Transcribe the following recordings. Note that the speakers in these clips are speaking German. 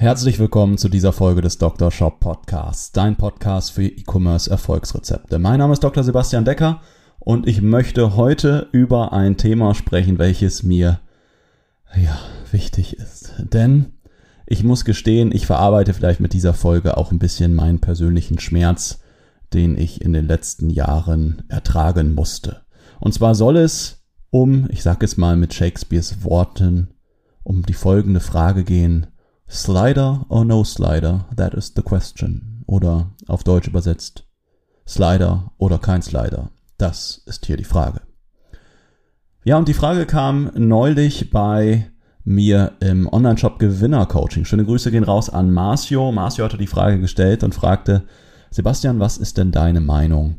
Herzlich willkommen zu dieser Folge des Dr. Shop Podcasts, dein Podcast für E-Commerce Erfolgsrezepte. Mein Name ist Dr. Sebastian Decker und ich möchte heute über ein Thema sprechen, welches mir ja wichtig ist. Denn ich muss gestehen, ich verarbeite vielleicht mit dieser Folge auch ein bisschen meinen persönlichen Schmerz, den ich in den letzten Jahren ertragen musste. Und zwar soll es um, ich sage es mal mit Shakespeares Worten, um die folgende Frage gehen. Slider or no slider? That is the question. Oder auf Deutsch übersetzt. Slider oder kein Slider? Das ist hier die Frage. Ja, und die Frage kam neulich bei mir im Online-Shop Gewinner-Coaching. Schöne Grüße gehen raus an Marcio. Marcio hatte die Frage gestellt und fragte, Sebastian, was ist denn deine Meinung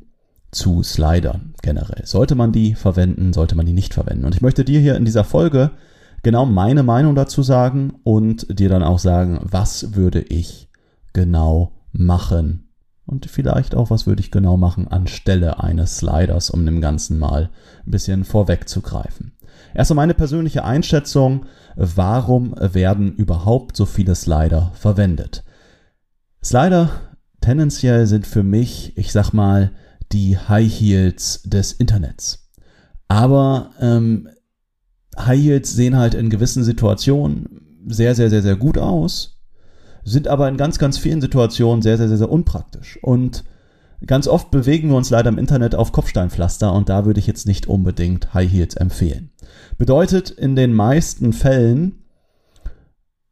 zu Slidern generell? Sollte man die verwenden, sollte man die nicht verwenden? Und ich möchte dir hier in dieser Folge genau meine Meinung dazu sagen und dir dann auch sagen, was würde ich genau machen? Und vielleicht auch, was würde ich genau machen anstelle eines Sliders, um dem Ganzen mal ein bisschen vorwegzugreifen. Erstmal meine persönliche Einschätzung, warum werden überhaupt so viele Slider verwendet? Slider tendenziell sind für mich, ich sag mal, die High Heels des Internets. Aber ähm, High Heels sehen halt in gewissen Situationen sehr, sehr, sehr, sehr gut aus, sind aber in ganz, ganz vielen Situationen sehr, sehr, sehr, sehr unpraktisch. Und ganz oft bewegen wir uns leider im Internet auf Kopfsteinpflaster und da würde ich jetzt nicht unbedingt High Heels empfehlen. Bedeutet, in den meisten Fällen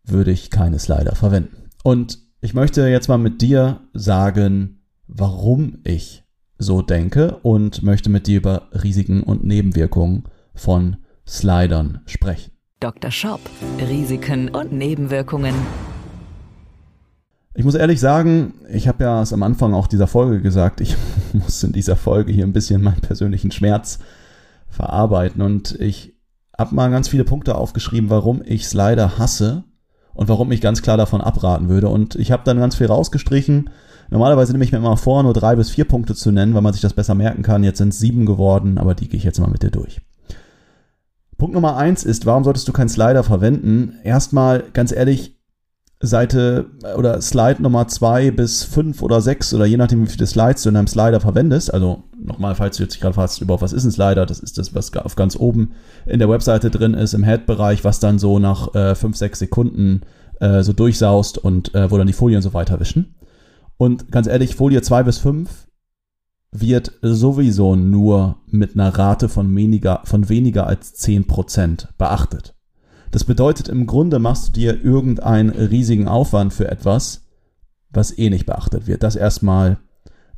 würde ich keine Slider verwenden. Und ich möchte jetzt mal mit dir sagen, warum ich so denke und möchte mit dir über Risiken und Nebenwirkungen von Slidern sprechen. Dr. Shop. Risiken und Nebenwirkungen. Ich muss ehrlich sagen, ich habe ja es am Anfang auch dieser Folge gesagt, ich muss in dieser Folge hier ein bisschen meinen persönlichen Schmerz verarbeiten und ich habe mal ganz viele Punkte aufgeschrieben, warum ich Slider hasse und warum ich ganz klar davon abraten würde. Und ich habe dann ganz viel rausgestrichen. Normalerweise nehme ich mir immer vor, nur drei bis vier Punkte zu nennen, weil man sich das besser merken kann. Jetzt sind es sieben geworden, aber die gehe ich jetzt mal mit dir durch. Punkt Nummer eins ist, warum solltest du keinen Slider verwenden? Erstmal, ganz ehrlich, Seite oder Slide Nummer zwei bis fünf oder sechs oder je nachdem, wie viele Slides du in einem Slider verwendest. Also nochmal, falls du jetzt gerade fragst, über was ist ein Slider, das ist das, was auf ganz oben in der Webseite drin ist, im Head-Bereich, was dann so nach äh, fünf, sechs Sekunden äh, so durchsaust und äh, wo dann die Folien so weiter wischen. Und ganz ehrlich, Folie zwei bis fünf wird sowieso nur mit einer Rate von weniger, von weniger als zehn Prozent beachtet. Das bedeutet, im Grunde machst du dir irgendeinen riesigen Aufwand für etwas, was eh nicht beachtet wird. Das erstmal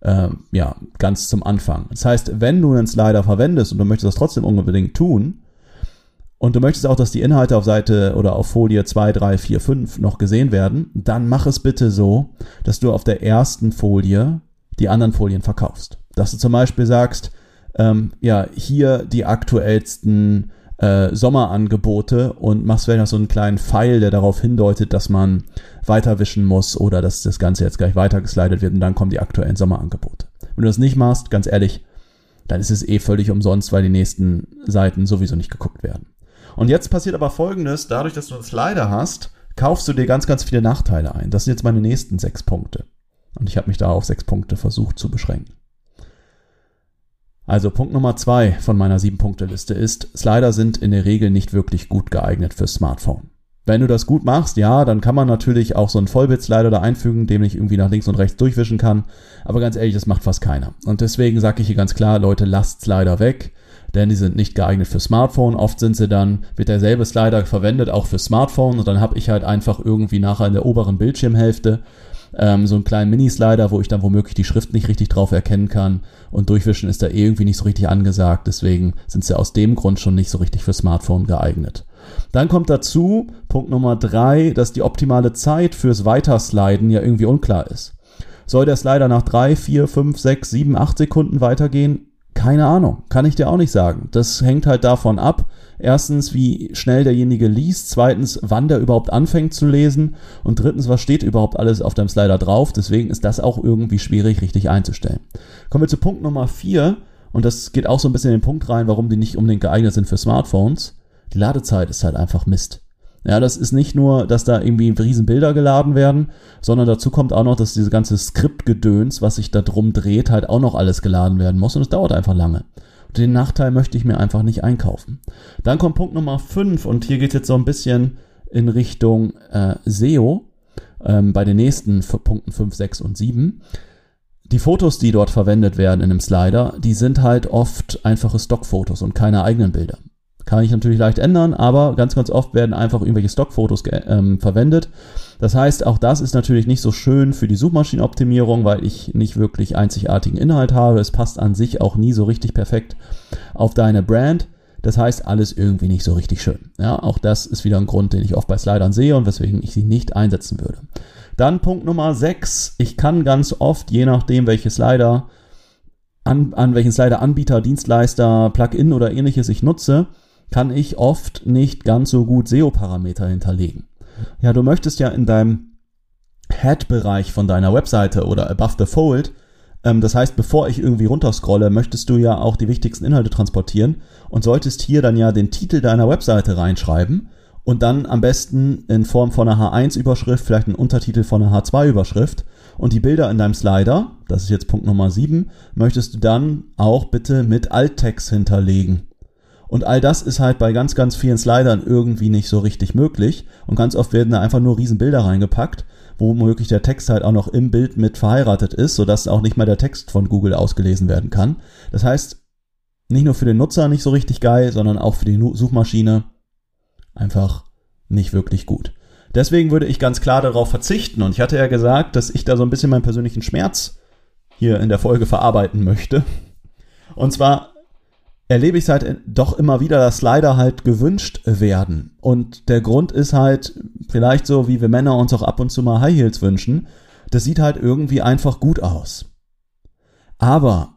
äh, ja, ganz zum Anfang. Das heißt, wenn du einen Slider verwendest und du möchtest das trotzdem unbedingt tun, und du möchtest auch, dass die Inhalte auf Seite oder auf Folie 2, 3, 4, 5 noch gesehen werden, dann mach es bitte so, dass du auf der ersten Folie die anderen Folien verkaufst. Dass du zum Beispiel sagst, ähm, ja, hier die aktuellsten äh, Sommerangebote und machst vielleicht noch so einen kleinen Pfeil, der darauf hindeutet, dass man weiterwischen muss oder dass das Ganze jetzt gleich weitergeslidet wird und dann kommen die aktuellen Sommerangebote. Wenn du das nicht machst, ganz ehrlich, dann ist es eh völlig umsonst, weil die nächsten Seiten sowieso nicht geguckt werden. Und jetzt passiert aber folgendes, dadurch, dass du einen Slider hast, kaufst du dir ganz, ganz viele Nachteile ein. Das sind jetzt meine nächsten sechs Punkte. Und ich habe mich da auf sechs Punkte versucht zu beschränken. Also Punkt Nummer zwei von meiner sieben-Punkte-Liste ist, Slider sind in der Regel nicht wirklich gut geeignet fürs Smartphone. Wenn du das gut machst, ja, dann kann man natürlich auch so einen Vollbit-Slider da einfügen, dem ich irgendwie nach links und rechts durchwischen kann. Aber ganz ehrlich, das macht fast keiner. Und deswegen sage ich hier ganz klar, Leute, lasst Slider weg, denn die sind nicht geeignet für Smartphone. Oft sind sie dann, wird derselbe Slider verwendet, auch für Smartphone. Und dann habe ich halt einfach irgendwie nachher in der oberen Bildschirmhälfte ähm, so einen kleinen Mini-Slider, wo ich dann womöglich die Schrift nicht richtig drauf erkennen kann und durchwischen ist da irgendwie nicht so richtig angesagt, deswegen sind sie aus dem Grund schon nicht so richtig für Smartphone geeignet. Dann kommt dazu, Punkt Nummer drei, dass die optimale Zeit fürs Weitersliden ja irgendwie unklar ist. Soll der Slider nach drei, vier, fünf, sechs, sieben, acht Sekunden weitergehen? Keine Ahnung, kann ich dir auch nicht sagen. Das hängt halt davon ab, erstens, wie schnell derjenige liest, zweitens, wann der überhaupt anfängt zu lesen und drittens, was steht überhaupt alles auf deinem Slider drauf. Deswegen ist das auch irgendwie schwierig richtig einzustellen. Kommen wir zu Punkt Nummer vier und das geht auch so ein bisschen in den Punkt rein, warum die nicht unbedingt geeignet sind für Smartphones. Die Ladezeit ist halt einfach Mist. Ja, das ist nicht nur, dass da irgendwie riesen Bilder geladen werden, sondern dazu kommt auch noch, dass diese ganze Skriptgedöns, was sich da drum dreht, halt auch noch alles geladen werden muss und es dauert einfach lange. Den Nachteil möchte ich mir einfach nicht einkaufen. Dann kommt Punkt Nummer 5 und hier geht jetzt so ein bisschen in Richtung äh, SEO ähm, bei den nächsten Punkten 5, 6 und 7. Die Fotos, die dort verwendet werden in einem Slider, die sind halt oft einfache Stockfotos und keine eigenen Bilder. Kann ich natürlich leicht ändern, aber ganz, ganz oft werden einfach irgendwelche Stockfotos ähm, verwendet. Das heißt, auch das ist natürlich nicht so schön für die Suchmaschinenoptimierung, weil ich nicht wirklich einzigartigen Inhalt habe. Es passt an sich auch nie so richtig perfekt auf deine Brand. Das heißt, alles irgendwie nicht so richtig schön. Ja, auch das ist wieder ein Grund, den ich oft bei Slidern sehe und weswegen ich sie nicht einsetzen würde. Dann Punkt Nummer 6. Ich kann ganz oft, je nachdem, welche Slider, an, an welchen Slider-Anbieter, Dienstleister, Plugin oder ähnliches ich nutze, kann ich oft nicht ganz so gut SEO-Parameter hinterlegen. Ja, du möchtest ja in deinem Head-Bereich von deiner Webseite oder above the fold, ähm, das heißt, bevor ich irgendwie runterscrolle, möchtest du ja auch die wichtigsten Inhalte transportieren und solltest hier dann ja den Titel deiner Webseite reinschreiben und dann am besten in Form von einer H1-Überschrift, vielleicht einen Untertitel von einer H2-Überschrift und die Bilder in deinem Slider, das ist jetzt Punkt Nummer 7, möchtest du dann auch bitte mit Alttext hinterlegen. Und all das ist halt bei ganz, ganz vielen Slidern irgendwie nicht so richtig möglich. Und ganz oft werden da einfach nur Riesenbilder reingepackt, wo womöglich der Text halt auch noch im Bild mit verheiratet ist, sodass auch nicht mal der Text von Google ausgelesen werden kann. Das heißt, nicht nur für den Nutzer nicht so richtig geil, sondern auch für die Suchmaschine einfach nicht wirklich gut. Deswegen würde ich ganz klar darauf verzichten. Und ich hatte ja gesagt, dass ich da so ein bisschen meinen persönlichen Schmerz hier in der Folge verarbeiten möchte. Und zwar erlebe ich halt doch immer wieder, dass Slider halt gewünscht werden. Und der Grund ist halt vielleicht so, wie wir Männer uns auch ab und zu mal High Heels wünschen. Das sieht halt irgendwie einfach gut aus. Aber,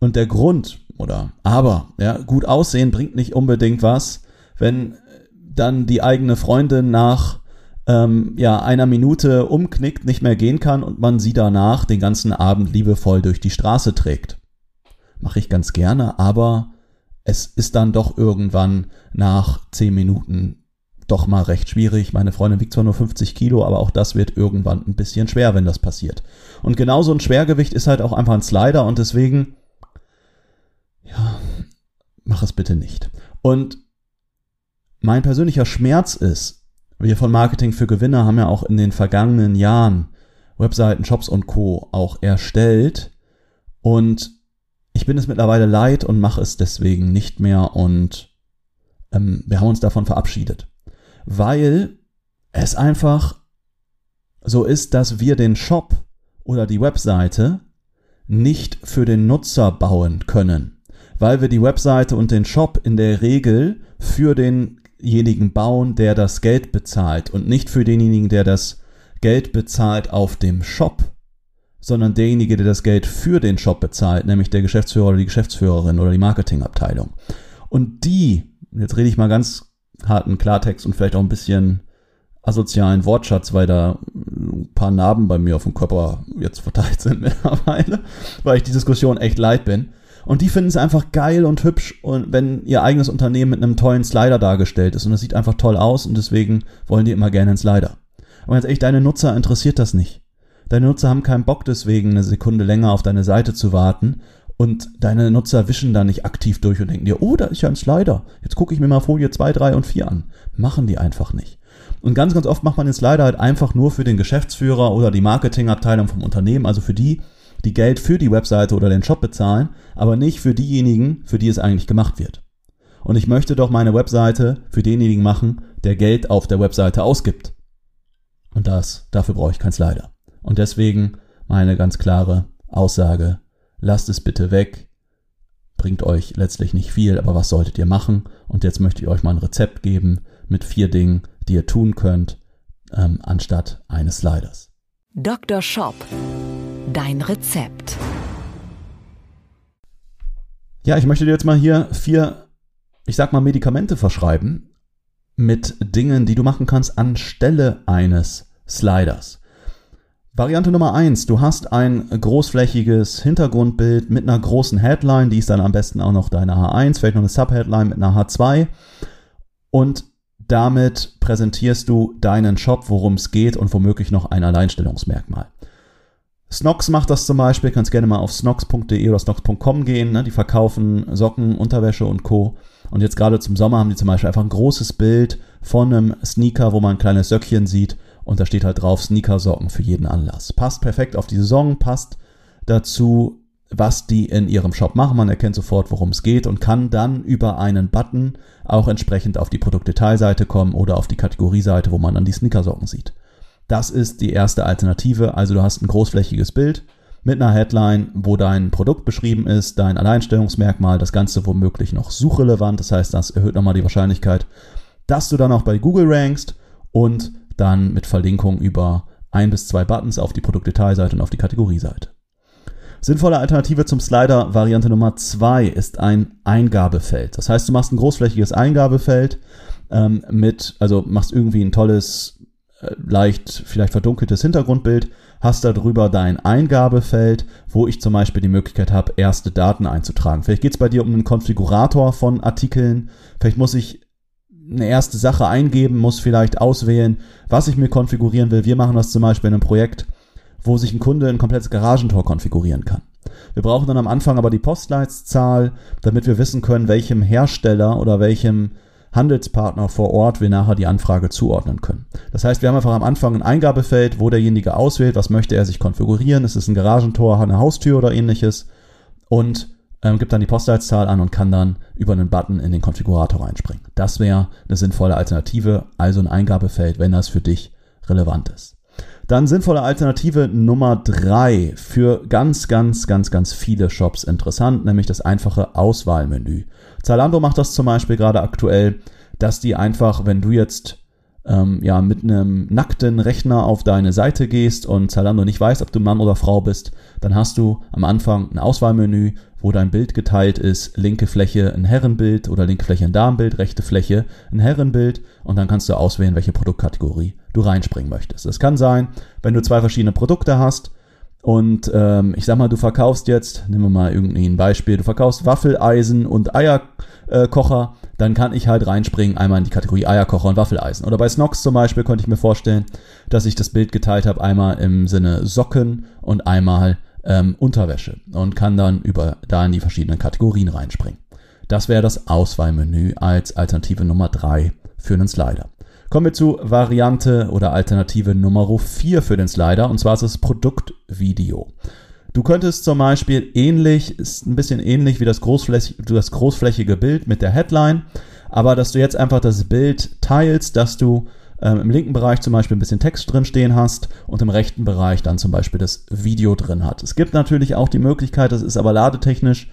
und der Grund, oder aber, ja, gut aussehen bringt nicht unbedingt was, wenn dann die eigene Freundin nach ähm, ja, einer Minute umknickt, nicht mehr gehen kann und man sie danach den ganzen Abend liebevoll durch die Straße trägt. Mache ich ganz gerne, aber es ist dann doch irgendwann nach zehn Minuten doch mal recht schwierig. Meine Freundin wiegt zwar nur 50 Kilo, aber auch das wird irgendwann ein bisschen schwer, wenn das passiert. Und genauso ein Schwergewicht ist halt auch einfach ein Slider und deswegen, ja, mach es bitte nicht. Und mein persönlicher Schmerz ist, wir von Marketing für Gewinner haben ja auch in den vergangenen Jahren Webseiten, Shops und Co. auch erstellt und ich bin es mittlerweile leid und mache es deswegen nicht mehr und ähm, wir haben uns davon verabschiedet. Weil es einfach so ist, dass wir den Shop oder die Webseite nicht für den Nutzer bauen können, weil wir die Webseite und den Shop in der Regel für denjenigen bauen, der das Geld bezahlt und nicht für denjenigen, der das Geld bezahlt auf dem Shop sondern derjenige, der das Geld für den Shop bezahlt, nämlich der Geschäftsführer oder die Geschäftsführerin oder die Marketingabteilung. Und die, jetzt rede ich mal ganz harten Klartext und vielleicht auch ein bisschen asozialen Wortschatz, weil da ein paar Narben bei mir auf dem Körper jetzt verteilt sind mittlerweile, weil ich die Diskussion echt leid bin. Und die finden es einfach geil und hübsch, und wenn ihr eigenes Unternehmen mit einem tollen Slider dargestellt ist und es sieht einfach toll aus und deswegen wollen die immer gerne einen Slider. Aber jetzt echt, deine Nutzer interessiert das nicht. Deine Nutzer haben keinen Bock deswegen, eine Sekunde länger auf deine Seite zu warten. Und deine Nutzer wischen da nicht aktiv durch und denken dir, oh, da ist ja ein Slider. Jetzt gucke ich mir mal Folie 2, 3 und 4 an. Machen die einfach nicht. Und ganz, ganz oft macht man den Slider halt einfach nur für den Geschäftsführer oder die Marketingabteilung vom Unternehmen, also für die, die Geld für die Webseite oder den Shop bezahlen, aber nicht für diejenigen, für die es eigentlich gemacht wird. Und ich möchte doch meine Webseite für denjenigen machen, der Geld auf der Webseite ausgibt. Und das, dafür brauche ich keinen Slider. Und deswegen meine ganz klare Aussage, lasst es bitte weg, bringt euch letztlich nicht viel, aber was solltet ihr machen? Und jetzt möchte ich euch mal ein Rezept geben, mit vier Dingen, die ihr tun könnt, ähm, anstatt eines Sliders. Dr. Shop. Dein Rezept. Ja, ich möchte dir jetzt mal hier vier, ich sag mal, Medikamente verschreiben mit Dingen, die du machen kannst anstelle eines Sliders. Variante Nummer eins: du hast ein großflächiges Hintergrundbild mit einer großen Headline, die ist dann am besten auch noch deine H1, vielleicht noch eine Subheadline mit einer H2 und damit präsentierst du deinen Shop, worum es geht und womöglich noch ein Alleinstellungsmerkmal. Snox macht das zum Beispiel, kannst gerne mal auf snox.de oder snox.com gehen, ne? die verkaufen Socken, Unterwäsche und Co. Und jetzt gerade zum Sommer haben die zum Beispiel einfach ein großes Bild von einem Sneaker, wo man ein kleines Söckchen sieht und da steht halt drauf Sneakersocken für jeden Anlass. Passt perfekt auf die Saison, passt dazu, was die in ihrem Shop machen. Man erkennt sofort, worum es geht und kann dann über einen Button auch entsprechend auf die Produktdetailseite kommen oder auf die Kategorieseite, wo man dann die Sneakersocken sieht. Das ist die erste Alternative. Also du hast ein großflächiges Bild mit einer Headline, wo dein Produkt beschrieben ist, dein Alleinstellungsmerkmal, das Ganze womöglich noch suchrelevant. Das heißt, das erhöht nochmal die Wahrscheinlichkeit, dass du dann auch bei Google rankst und dann mit Verlinkung über ein bis zwei Buttons auf die Produktdetailseite und auf die Kategorieseite. Sinnvolle Alternative zum Slider Variante Nummer zwei ist ein Eingabefeld. Das heißt, du machst ein großflächiges Eingabefeld ähm, mit, also machst irgendwie ein tolles äh, leicht vielleicht verdunkeltes Hintergrundbild, hast darüber dein Eingabefeld, wo ich zum Beispiel die Möglichkeit habe, erste Daten einzutragen. Vielleicht geht es bei dir um einen Konfigurator von Artikeln, vielleicht muss ich eine erste Sache eingeben, muss vielleicht auswählen, was ich mir konfigurieren will. Wir machen das zum Beispiel in einem Projekt, wo sich ein Kunde ein komplettes Garagentor konfigurieren kann. Wir brauchen dann am Anfang aber die Postleitzahl, damit wir wissen können, welchem Hersteller oder welchem Handelspartner vor Ort wir nachher die Anfrage zuordnen können. Das heißt, wir haben einfach am Anfang ein Eingabefeld, wo derjenige auswählt, was möchte er sich konfigurieren. Ist es ein Garagentor, eine Haustür oder ähnliches und ähm, gibt dann die Postleitzahl an und kann dann über einen Button in den Konfigurator reinspringen. Das wäre eine sinnvolle Alternative, also ein Eingabefeld, wenn das für dich relevant ist. Dann sinnvolle Alternative Nummer drei für ganz, ganz, ganz, ganz viele Shops interessant, nämlich das einfache Auswahlmenü. Zalando macht das zum Beispiel gerade aktuell, dass die einfach, wenn du jetzt ähm, ja mit einem nackten Rechner auf deine Seite gehst und Zalando nicht weiß, ob du Mann oder Frau bist, dann hast du am Anfang ein Auswahlmenü, wo dein Bild geteilt ist, linke Fläche ein Herrenbild oder linke Fläche ein Damenbild, rechte Fläche ein Herrenbild und dann kannst du auswählen, welche Produktkategorie du reinspringen möchtest. Das kann sein, wenn du zwei verschiedene Produkte hast und ähm, ich sag mal, du verkaufst jetzt, nehmen wir mal irgendein Beispiel, du verkaufst Waffeleisen und Eierkocher, dann kann ich halt reinspringen einmal in die Kategorie Eierkocher und Waffeleisen. Oder bei Snox zum Beispiel konnte ich mir vorstellen, dass ich das Bild geteilt habe, einmal im Sinne Socken und einmal ähm, Unterwäsche und kann dann über da in die verschiedenen Kategorien reinspringen. Das wäre das Auswahlmenü als Alternative Nummer drei für einen Slider. Kommen wir zu Variante oder Alternative Nummer 4 für den Slider und zwar ist es Produktvideo. Du könntest zum Beispiel ähnlich, ist ein bisschen ähnlich wie das, großflächig, das großflächige Bild mit der Headline, aber dass du jetzt einfach das Bild teilst, dass du ähm, im linken Bereich zum Beispiel ein bisschen Text drin stehen hast und im rechten Bereich dann zum Beispiel das Video drin hat. Es gibt natürlich auch die Möglichkeit, das ist aber ladetechnisch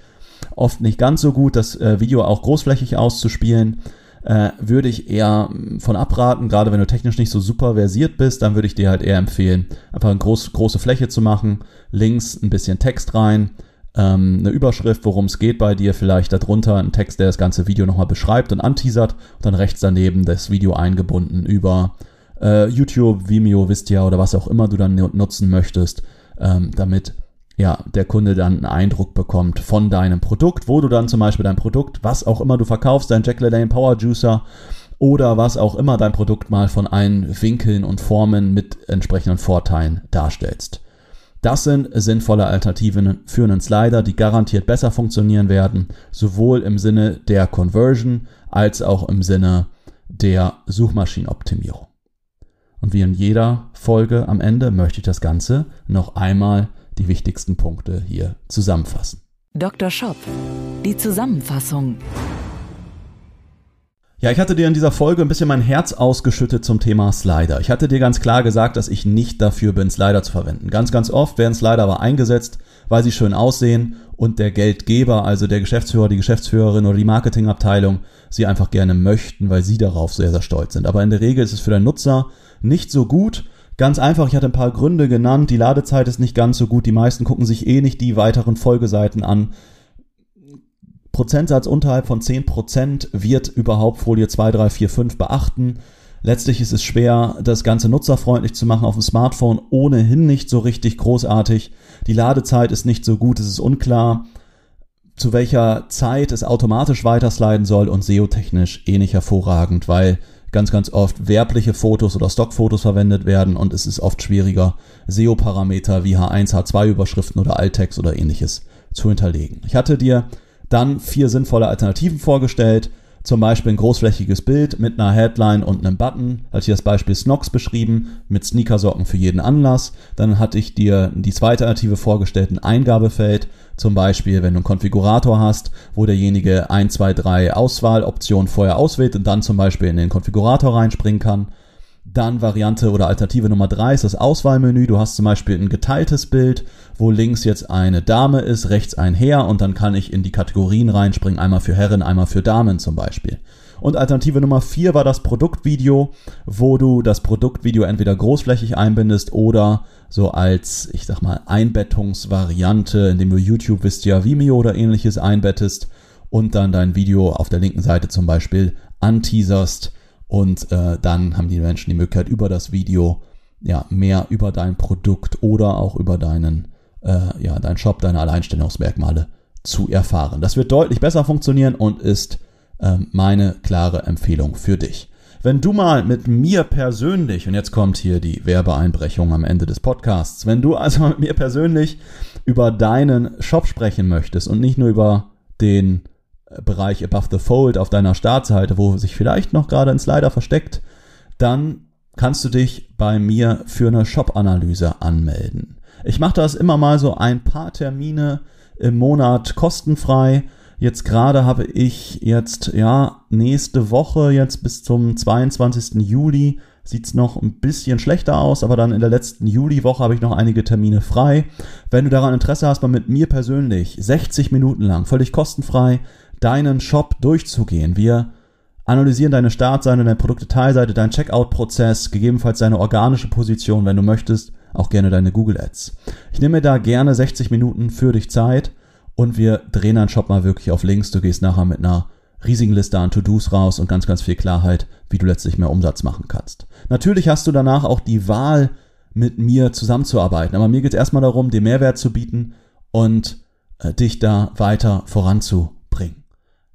oft nicht ganz so gut, das äh, Video auch großflächig auszuspielen. Äh, würde ich eher mm, von abraten, gerade wenn du technisch nicht so super versiert bist, dann würde ich dir halt eher empfehlen, einfach eine groß, große Fläche zu machen, links ein bisschen Text rein, ähm, eine Überschrift, worum es geht bei dir, vielleicht darunter ein Text, der das ganze Video nochmal beschreibt und anteasert und dann rechts daneben das Video eingebunden über äh, YouTube, Vimeo, Vistia oder was auch immer du dann nutzen möchtest, ähm, damit ja, der Kunde dann einen Eindruck bekommt von deinem Produkt, wo du dann zum Beispiel dein Produkt, was auch immer du verkaufst, dein Jack LaLanne Power Juicer oder was auch immer dein Produkt mal von allen Winkeln und Formen mit entsprechenden Vorteilen darstellst. Das sind sinnvolle Alternativen für einen Slider, die garantiert besser funktionieren werden, sowohl im Sinne der Conversion als auch im Sinne der Suchmaschinenoptimierung. Und wie in jeder Folge am Ende möchte ich das Ganze noch einmal die wichtigsten Punkte hier zusammenfassen. Dr. Shop, die Zusammenfassung. Ja, ich hatte dir in dieser Folge ein bisschen mein Herz ausgeschüttet zum Thema Slider. Ich hatte dir ganz klar gesagt, dass ich nicht dafür bin, Slider zu verwenden. Ganz, ganz oft werden Slider aber eingesetzt, weil sie schön aussehen und der Geldgeber, also der Geschäftsführer, die Geschäftsführerin oder die Marketingabteilung, sie einfach gerne möchten, weil sie darauf sehr, sehr stolz sind. Aber in der Regel ist es für den Nutzer nicht so gut. Ganz einfach, ich hatte ein paar Gründe genannt. Die Ladezeit ist nicht ganz so gut. Die meisten gucken sich eh nicht die weiteren Folgeseiten an. Prozentsatz unterhalb von 10% wird überhaupt Folie 2, 3, 4, 5 beachten. Letztlich ist es schwer, das Ganze nutzerfreundlich zu machen auf dem Smartphone, ohnehin nicht so richtig großartig. Die Ladezeit ist nicht so gut, es ist unklar, zu welcher Zeit es automatisch weitersliden soll und SEO-technisch eh nicht hervorragend, weil ganz, ganz oft werbliche Fotos oder Stockfotos verwendet werden und es ist oft schwieriger, SEO-Parameter wie H1, H2-Überschriften oder Alttext oder ähnliches zu hinterlegen. Ich hatte dir dann vier sinnvolle Alternativen vorgestellt. Zum Beispiel ein großflächiges Bild mit einer Headline und einem Button. Hatte ich das Beispiel Snox beschrieben mit Sneakersocken für jeden Anlass. Dann hatte ich dir die zweite Alternative vorgestellt, ein Eingabefeld. Zum Beispiel, wenn du einen Konfigurator hast, wo derjenige 1, 2, 3 Auswahloptionen vorher auswählt und dann zum Beispiel in den Konfigurator reinspringen kann. Dann Variante oder Alternative Nummer drei ist das Auswahlmenü. Du hast zum Beispiel ein geteiltes Bild, wo links jetzt eine Dame ist, rechts ein Herr und dann kann ich in die Kategorien reinspringen, einmal für Herren, einmal für Damen zum Beispiel. Und Alternative Nummer vier war das Produktvideo, wo du das Produktvideo entweder großflächig einbindest oder so als, ich sag mal, Einbettungsvariante, indem du YouTube, wisst ja, Vimeo oder ähnliches einbettest und dann dein Video auf der linken Seite zum Beispiel anteaserst und äh, dann haben die Menschen die Möglichkeit, über das Video ja, mehr über dein Produkt oder auch über deinen, äh, ja, deinen Shop, deine Alleinstellungsmerkmale zu erfahren. Das wird deutlich besser funktionieren und ist äh, meine klare Empfehlung für dich. Wenn du mal mit mir persönlich, und jetzt kommt hier die Werbeeinbrechung am Ende des Podcasts, wenn du also mit mir persönlich über deinen Shop sprechen möchtest und nicht nur über den Bereich Above the Fold auf deiner Startseite, wo sich vielleicht noch gerade ein Slider versteckt, dann kannst du dich bei mir für eine Shop-Analyse anmelden. Ich mache das immer mal so ein paar Termine im Monat kostenfrei. Jetzt gerade habe ich jetzt, ja, nächste Woche, jetzt bis zum 22. Juli, sieht's noch ein bisschen schlechter aus, aber dann in der letzten Juliwoche habe ich noch einige Termine frei. Wenn du daran Interesse hast, mal mit mir persönlich 60 Minuten lang, völlig kostenfrei, deinen Shop durchzugehen. Wir analysieren deine Startseite, deine Produktdetailseite, deinen Checkout-Prozess, gegebenenfalls deine organische Position, wenn du möchtest, auch gerne deine Google Ads. Ich nehme mir da gerne 60 Minuten für dich Zeit und wir drehen deinen Shop mal wirklich auf links. Du gehst nachher mit einer riesigen Liste an To-Dos raus und ganz, ganz viel Klarheit, wie du letztlich mehr Umsatz machen kannst. Natürlich hast du danach auch die Wahl, mit mir zusammenzuarbeiten. Aber mir geht es erstmal darum, dir Mehrwert zu bieten und äh, dich da weiter voranzubringen.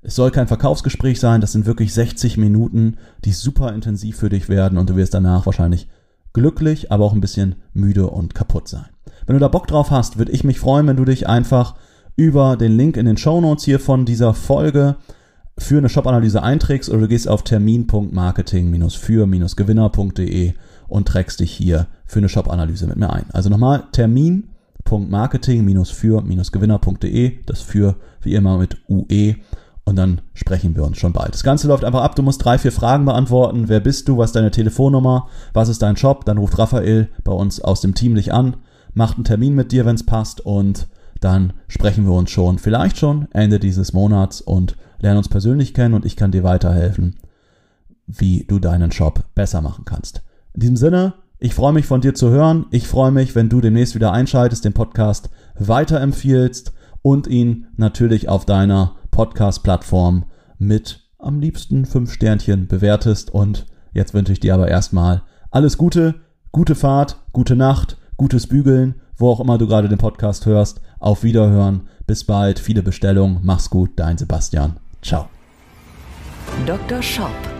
Es soll kein Verkaufsgespräch sein, das sind wirklich 60 Minuten, die super intensiv für dich werden und du wirst danach wahrscheinlich glücklich, aber auch ein bisschen müde und kaputt sein. Wenn du da Bock drauf hast, würde ich mich freuen, wenn du dich einfach über den Link in den Show Notes hier von dieser Folge für eine Shop-Analyse einträgst oder du gehst auf termin.marketing-für-gewinner.de und trägst dich hier für eine Shop-Analyse mit mir ein. Also nochmal termin.marketing-für-gewinner.de, das für wie immer mit UE und dann sprechen wir uns schon bald. Das Ganze läuft einfach ab. Du musst drei, vier Fragen beantworten. Wer bist du? Was ist deine Telefonnummer? Was ist dein Job? Dann ruft Raphael bei uns aus dem Team dich an, macht einen Termin mit dir, wenn es passt und dann sprechen wir uns schon, vielleicht schon Ende dieses Monats und lernen uns persönlich kennen und ich kann dir weiterhelfen, wie du deinen Job besser machen kannst. In diesem Sinne, ich freue mich von dir zu hören. Ich freue mich, wenn du demnächst wieder einschaltest, den Podcast weiterempfiehlst und ihn natürlich auf deiner Podcast-Plattform mit am liebsten fünf Sternchen bewertest. Und jetzt wünsche ich dir aber erstmal alles Gute, gute Fahrt, gute Nacht, gutes Bügeln, wo auch immer du gerade den Podcast hörst. Auf Wiederhören. Bis bald. Viele Bestellungen. Mach's gut. Dein Sebastian. Ciao. Dr. Shop